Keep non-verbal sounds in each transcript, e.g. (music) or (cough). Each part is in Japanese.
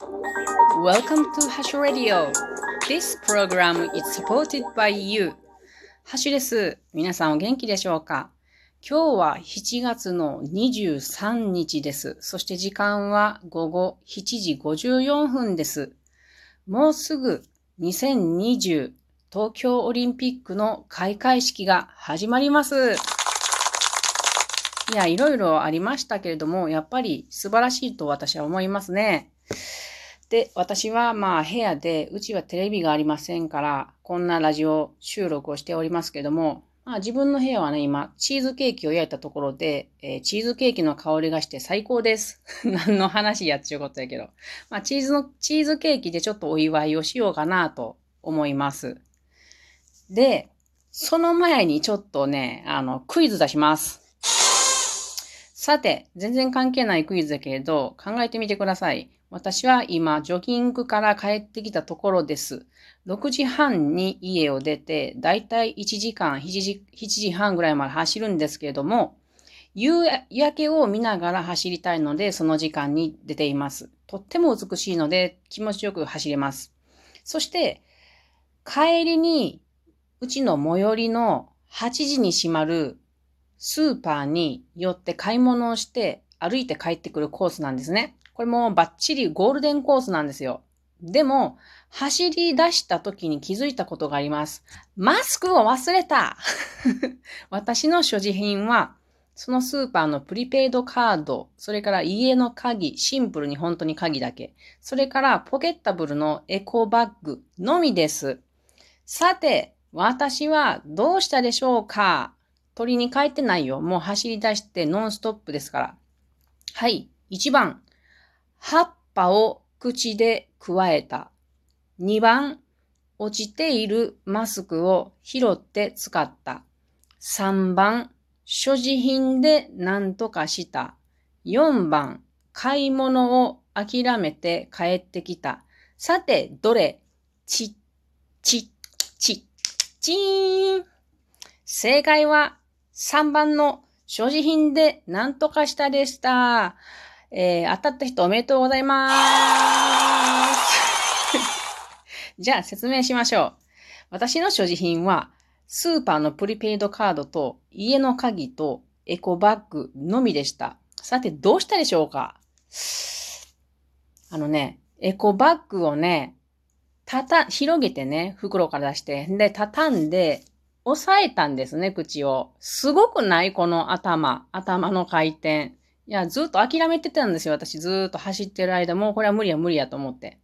Welcome to Hash Radio. This program is supported by you. ハシュです。皆さんお元気でしょうか？今日は7月の23日です。そして時間は午後7時54分です。もうすぐ2020東京オリンピックの開会式が始まります。いや、いろいろありましたけれども、やっぱり素晴らしいと私は思いますね。で、私はまあ部屋で、うちはテレビがありませんから、こんなラジオ収録をしておりますけども、まあ自分の部屋はね、今、チーズケーキを焼いたところで、えー、チーズケーキの香りがして最高です。(laughs) 何の話やっちゅうことやけど。まあチーズの、チーズケーキでちょっとお祝いをしようかなと思います。で、その前にちょっとね、あの、クイズ出します。さて、全然関係ないクイズだけれど、考えてみてください。私は今、ジョギングから帰ってきたところです。6時半に家を出て、だいたい1時間、7時 ,7 時半ぐらいまで走るんですけれども、夕焼けを見ながら走りたいので、その時間に出ています。とっても美しいので、気持ちよく走れます。そして、帰りに、うちの最寄りの8時に閉まるスーパーに寄って買い物をして歩いて帰ってくるコースなんですね。これもバッチリゴールデンコースなんですよ。でも、走り出した時に気づいたことがあります。マスクを忘れた (laughs) 私の所持品は、そのスーパーのプリペイドカード、それから家の鍵、シンプルに本当に鍵だけ、それからポケッタブルのエコバッグのみです。さて、私はどうしたでしょうか？取りに帰ってないよ。もう走り出してノンストップですから。はい。1番。葉っぱを口でくわえた。2番。落ちているマスクを拾って使った。3番。所持品で何とかした。4番。買い物を諦めて帰ってきた。さて、どれ？ち、ち、ち、ちーん。正解は3番の所持品で何とかしたでした。えー、当たった人おめでとうございます。(laughs) じゃあ説明しましょう。私の所持品は、スーパーのプリペイドカードと家の鍵とエコバッグのみでした。さて、どうしたでしょうか？あのね、エコバッグをね、たた、広げてね、袋から出して、で、畳んで、押さえたんですね、口を。すごくない？この頭。頭の回転。いや、ずっと諦めてたんですよ。私ずっと走ってる間も、これは無理や無理やと思って。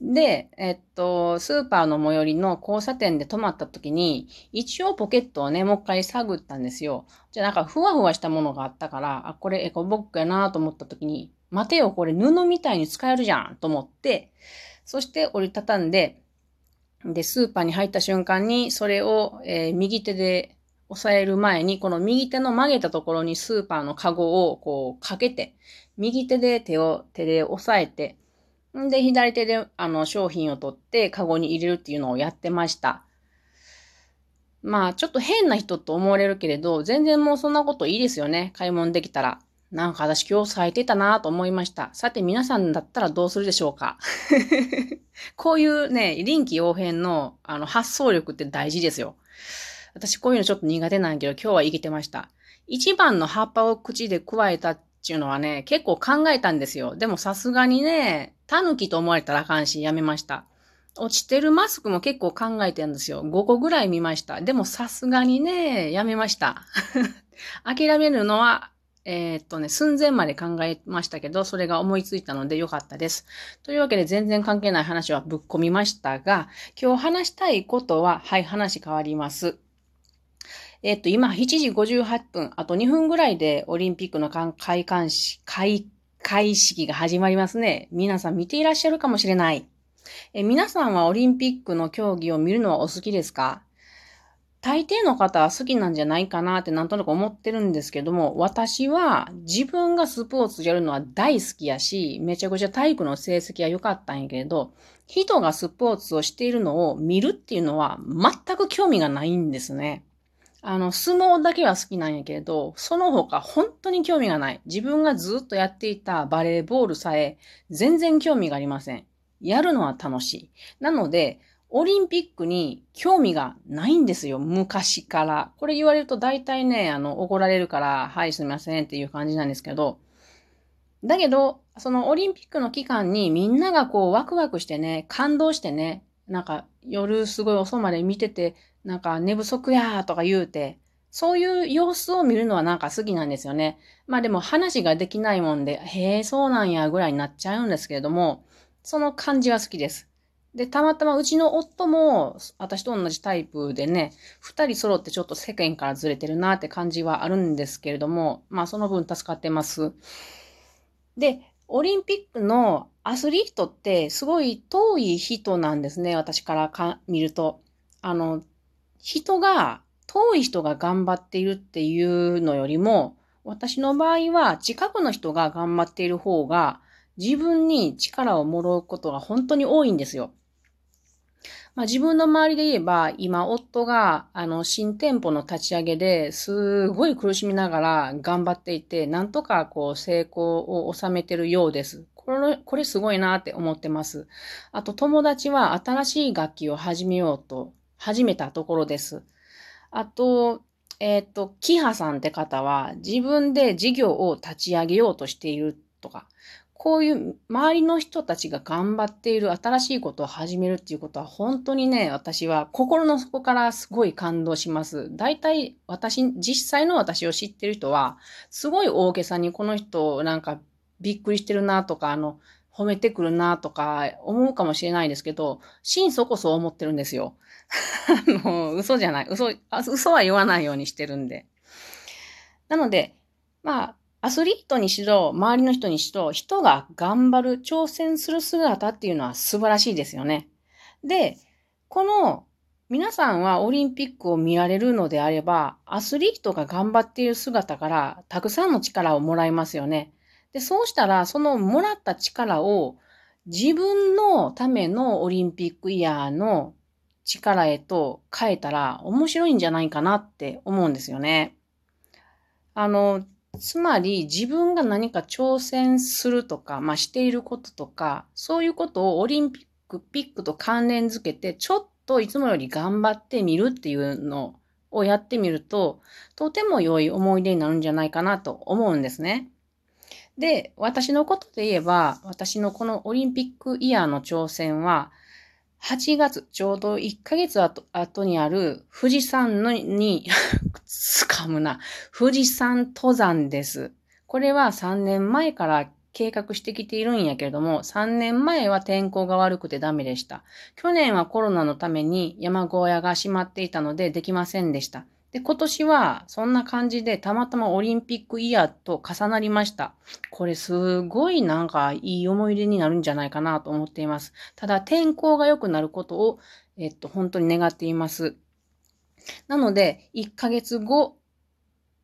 で、えっと、スーパーの最寄りの交差点で止まった時に、一応ポケットをね、もう一回探ったんですよ。じゃあなんかふわふわしたものがあったから、あ、これエコボックやなと思った時に、待てよ、これ布みたいに使えるじゃんと思って、そして折りたたんで、で、スーパーに入った瞬間に、それを、えー、右手で押さえる前に、この右手の曲げたところにスーパーのカゴをこうかけて、右手で手を、手で押さえて、んで、左手であの商品を取ってカゴに入れるっていうのをやってました。まあ、ちょっと変な人と思われるけれど、全然もうそんなこといいですよね。買い物できたら。なんか私今日咲いてたなと思いました。さて皆さんだったらどうするでしょうか (laughs) こういうね、臨機応変のあの発想力って大事ですよ。私こういうのちょっと苦手なんやけど今日は生きてました。一番の葉っぱを口で加えたっていうのはね、結構考えたんですよ。でもさすがにね、狸と思われたらあかんしやめました。落ちてるマスクも結構考えてるんですよ。5個ぐらい見ました。でもさすがにね、やめました。(laughs) 諦めるのはえー、っとね、寸前まで考えましたけど、それが思いついたのでよかったです。というわけで全然関係ない話はぶっ込みましたが、今日話したいことは、はい、話変わります。えっと、今7時58分、あと2分ぐらいでオリンピックの開会式、開会式が始まりますね。皆さん見ていらっしゃるかもしれない。え皆さんはオリンピックの競技を見るのはお好きですか？大抵の方は好きなんじゃないかなってなんとなく思ってるんですけども、私は自分がスポーツやるのは大好きやし、めちゃくちゃ体育の成績は良かったんやけど、人がスポーツをしているのを見るっていうのは全く興味がないんですね。あの、相撲だけは好きなんやけど、その他本当に興味がない。自分がずっとやっていたバレーボールさえ全然興味がありません。やるのは楽しい。なので、オリンピックに興味がないんですよ。昔から。これ言われると大体ね、あの、怒られるから、はい、すみませんっていう感じなんですけど、だけど、そのオリンピックの期間にみんながこうワクワクしてね、感動してね、なんか夜すごい遅まで見てて、なんか寝不足やーとか言うて、そういう様子を見るのはなんか好きなんですよね。まあでも話ができないもんで、へえ、そうなんやぐらいになっちゃうんですけれども、その感じは好きです。で、たまたまうちの夫も私と同じタイプでね、二人揃ってちょっと世間からずれてるなって感じはあるんですけれども、まあその分助かってます。で、オリンピックのアスリートってすごい遠い人なんですね、私からか見ると。あの、人が、遠い人が頑張っているっていうのよりも、私の場合は近くの人が頑張っている方が自分に力をもらうことが本当に多いんですよ。まあ、自分の周りで言えば、今、夫が、あの、新店舗の立ち上げですごい苦しみながら頑張っていて、なんとかこう成功を収めてるようです。これ、これすごいなって思ってます。あと、友達は新しい楽器を始めようと始めたところです。あと、えっ、ー、と、キハさんって方は自分で事業を立ち上げようとしているとか、こういう周りの人たちが頑張っている新しいことを始めるっていうことは本当にね、私は心の底からすごい感動します。大体私、実際の私を知ってる人は、すごい大げさにこの人なんかびっくりしてるなとか、あの、褒めてくるなとか思うかもしれないですけど、心底そう思ってるんですよ。(laughs) あの、嘘じゃない。嘘、嘘は言わないようにしてるんで。なので、まあ、アスリートにしろ、周りの人にしろ、人が頑張る、挑戦する姿っていうのは素晴らしいですよね。で、この皆さんはオリンピックを見られるのであれば、アスリートが頑張っている姿からたくさんの力をもらいますよね。で、そうしたら、そのもらった力を自分のためのオリンピックイヤーの力へと変えたら面白いんじゃないかなって思うんですよね。あの、つまり自分が何か挑戦するとか、まあしていることとか、そういうことをオリンピック、ピックと関連づけて、ちょっといつもより頑張ってみるっていうのをやってみると、とても良い思い出になるんじゃないかなと思うんですね。で、私のことで言えば、私のこのオリンピックイヤーの挑戦は、8月、ちょうど1ヶ月後後にある富士山のに、つかむな、富士山登山です。これは3年前から計画してきているんやけれども、3年前は天候が悪くてダメでした。去年はコロナのために山小屋が閉まっていたのでできませんでした。で、今年はそんな感じでたまたまオリンピックイヤーと重なりました。これすごいなんかいい思い出になるんじゃないかなと思っています。ただ天候が良くなることを、えっと、本当に願っています。なので、1ヶ月後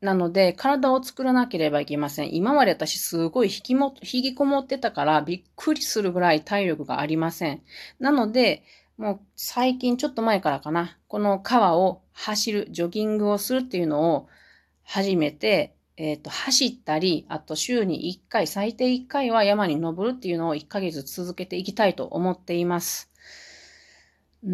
なので、体を作らなければいけません。今まで私すごい引きも、引きこもってたからびっくりするぐらい体力がありません。なので、もう最近ちょっと前からかな、この川を走る、ジョギングをするっていうのを始めて、えっ、ー、と、走ったり、あと週に1回、最低1回は山に登るっていうのを1ヶ月続けていきたいと思っています。うー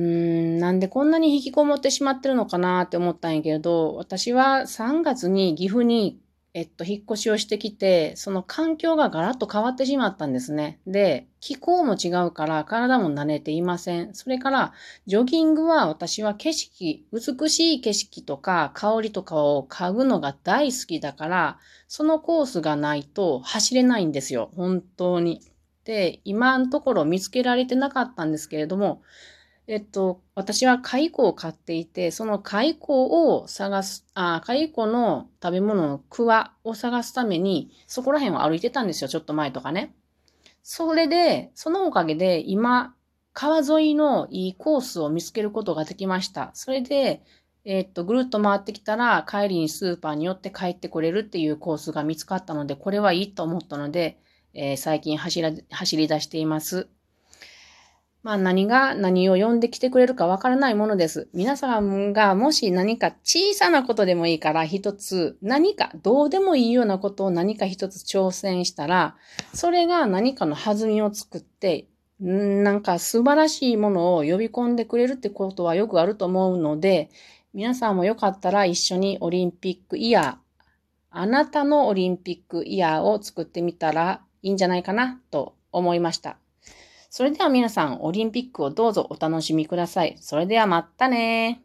ん、なんでこんなに引きこもってしまってるのかなって思ったんやけど、私は3月に岐阜にえっと、引っ越しをしてきて、その環境がガラッと変わってしまったんですね。で、気候も違うから体も慣れていません。それから、ジョギングは私は景色、美しい景色とか香りとかを嗅ぐのが大好きだから、そのコースがないと走れないんですよ。本当に。で、今のところ見つけられてなかったんですけれども、えっと、私は蚕を飼っていて、その蚕を探す、あ、蚕の食べ物のクワを探すために、そこら辺を歩いてたんですよ、ちょっと前とかね。それで、そのおかげで今、川沿いのいいコースを見つけることができました。それで、えっと、ぐるっと回ってきたら、帰りにスーパーに寄って帰ってこれるっていうコースが見つかったので、これはいいと思ったので、えー、最近走ら走り出しています。まあ何が何を呼んできてくれるかわからないものです。皆さんがもし何か小さなことでもいいから一つ何かどうでもいいようなことを何か一つ挑戦したら、それが何かの弾みを作って、なんか素晴らしいものを呼び込んでくれるってことはよくあると思うので、皆さんもよかったら一緒にオリンピックイヤー、あなたのオリンピックイヤーを作ってみたらいいんじゃないかなと思いました。それでは皆さん、オリンピックをどうぞお楽しみください。それではまたね